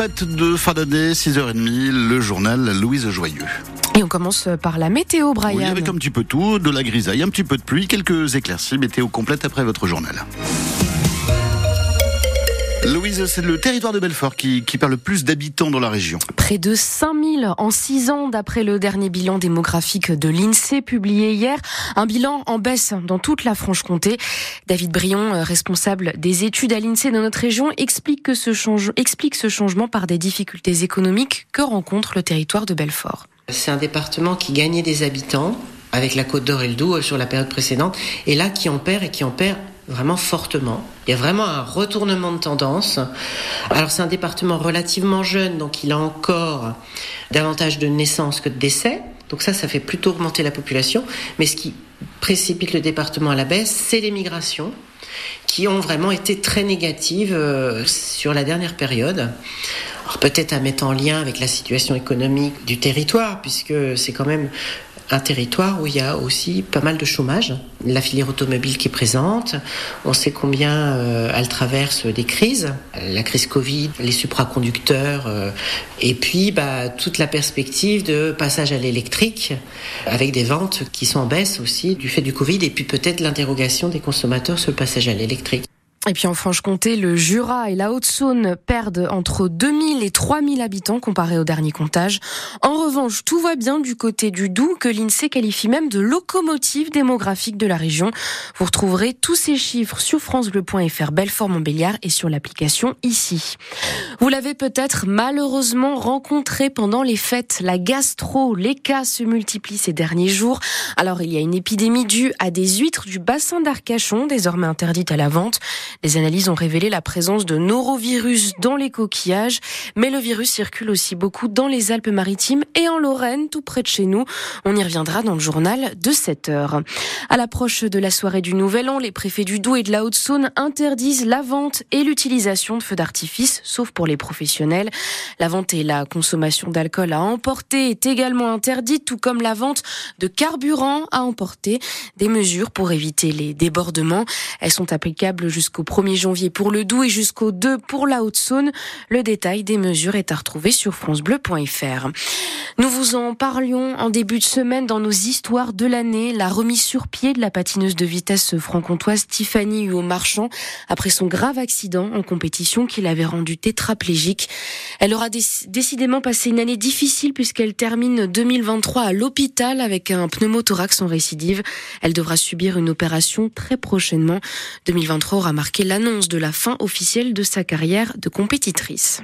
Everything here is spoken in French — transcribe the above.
fête de fin d'année, 6h30, le journal Louise Joyeux. Et on commence par la météo, Brian. Oui, avec un petit peu tout, de la grisaille, un petit peu de pluie, quelques éclaircies, météo complète après votre journal. Louise, c'est le territoire de Belfort qui, qui perd le plus d'habitants dans la région. Près de 5000 en 6 ans d'après le dernier bilan démographique de l'INSEE publié hier. Un bilan en baisse dans toute la Franche-Comté. David Brion, responsable des études à l'INSEE dans notre région, explique, que ce change, explique ce changement par des difficultés économiques que rencontre le territoire de Belfort. C'est un département qui gagnait des habitants avec la Côte d'Or et le Doubs sur la période précédente, et là qui en perd et qui en perd vraiment fortement. Il y a vraiment un retournement de tendance. Alors c'est un département relativement jeune, donc il a encore davantage de naissances que de décès. Donc ça, ça fait plutôt augmenter la population. Mais ce qui précipite le département à la baisse, c'est les migrations qui ont vraiment été très négatives euh, sur la dernière période. peut-être à mettre en lien avec la situation économique du territoire, puisque c'est quand même un territoire où il y a aussi pas mal de chômage. La filière automobile qui est présente, on sait combien euh, elle traverse des crises, la crise Covid, les supraconducteurs, euh, et puis bah, toute la perspective de passage à l'électrique, avec des ventes qui sont en baisse aussi du fait du Covid, et puis peut-être l'interrogation des consommateurs sur le passage à l'électrique. Et puis en Franche-Comté, le Jura et la Haute-Saône perdent entre 2000 et 3000 habitants comparés au dernier comptage. En revanche, tout va bien du côté du Doubs que l'INSEE qualifie même de locomotive démographique de la région. Vous retrouverez tous ces chiffres sur francebleu.fr Belfort-Montbéliard et sur l'application ici. Vous l'avez peut-être malheureusement rencontré pendant les fêtes. La gastro, les cas se multiplient ces derniers jours. Alors il y a une épidémie due à des huîtres du bassin d'Arcachon, désormais interdites à la vente. Les analyses ont révélé la présence de norovirus dans les coquillages, mais le virus circule aussi beaucoup dans les Alpes-Maritimes et en Lorraine, tout près de chez nous. On y reviendra dans le journal de 7 heures. À l'approche de la soirée du Nouvel An, les préfets du Doubs et de la Haute-Saône interdisent la vente et l'utilisation de feux d'artifice, sauf pour les professionnels. La vente et la consommation d'alcool à emporter est également interdite, tout comme la vente de carburant à emporter. Des mesures pour éviter les débordements. Elles sont applicables jusqu'au au 1er janvier pour le Doubs et jusqu'au 2 pour la Haute-Saône. Le détail des mesures est à retrouver sur francebleu.fr. Nous vous en parlions en début de semaine dans nos histoires de l'année, la remise sur pied de la patineuse de vitesse franc-comtoise Tiffany Huot-Marchand après son grave accident en compétition qui l'avait rendue tétraplégique. Elle aura décidément passé une année difficile puisqu'elle termine 2023 à l'hôpital avec un pneumothorax en récidive. Elle devra subir une opération très prochainement. 2023 aura marqué l'annonce de la fin officielle de sa carrière de compétitrice.